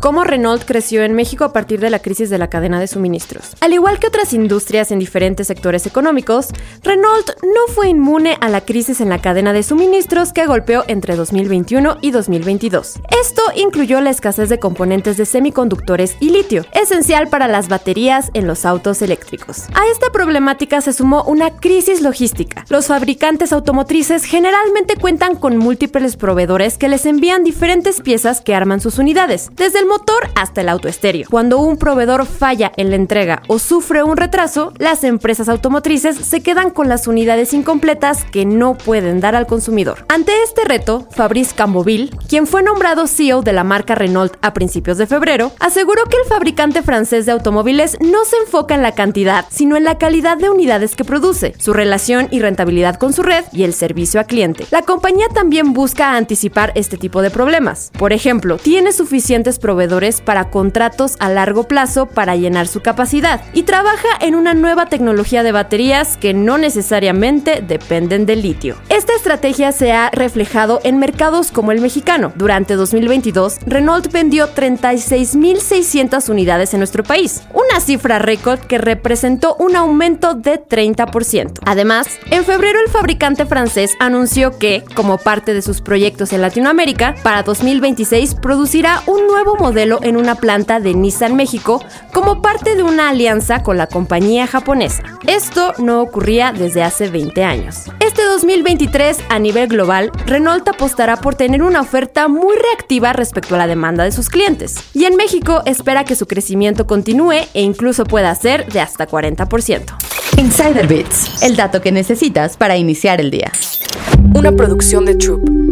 cómo Renault creció en México a partir de la crisis de la cadena de suministros. Al igual que otras industrias en diferentes sectores económicos, Renault no fue inmune a la crisis en la cadena de suministros que golpeó entre 2021 y 2022. Esto incluyó la escasez de componentes de semiconductores y litio, esencial para las baterías en los autos eléctricos. A esta problemática se sumó una crisis logística. Los fabricantes automotrices generalmente cuentan con múltiples proveedores que les envían diferentes piezas que arman sus unidades, desde motor hasta el auto estéreo. Cuando un proveedor falla en la entrega o sufre un retraso, las empresas automotrices se quedan con las unidades incompletas que no pueden dar al consumidor. Ante este reto, Fabrice Camboville, quien fue nombrado CEO de la marca Renault a principios de febrero, aseguró que el fabricante francés de automóviles no se enfoca en la cantidad, sino en la calidad de unidades que produce, su relación y rentabilidad con su red y el servicio a cliente. La compañía también busca anticipar este tipo de problemas. Por ejemplo, tiene suficientes proveedores para contratos a largo plazo para llenar su capacidad y trabaja en una nueva tecnología de baterías que no necesariamente dependen del litio. Esta estrategia se ha reflejado en mercados como el mexicano. Durante 2022, Renault vendió 36.600 unidades en nuestro país, una cifra récord que representó un aumento de 30%. Además, en febrero el fabricante francés anunció que, como parte de sus proyectos en Latinoamérica, para 2026 producirá un nuevo modelo modelo en una planta de Nissan México como parte de una alianza con la compañía japonesa. Esto no ocurría desde hace 20 años. Este 2023, a nivel global, Renault apostará por tener una oferta muy reactiva respecto a la demanda de sus clientes. Y en México espera que su crecimiento continúe e incluso pueda ser de hasta 40%. Insider Bits, el dato que necesitas para iniciar el día. Una producción de Troop.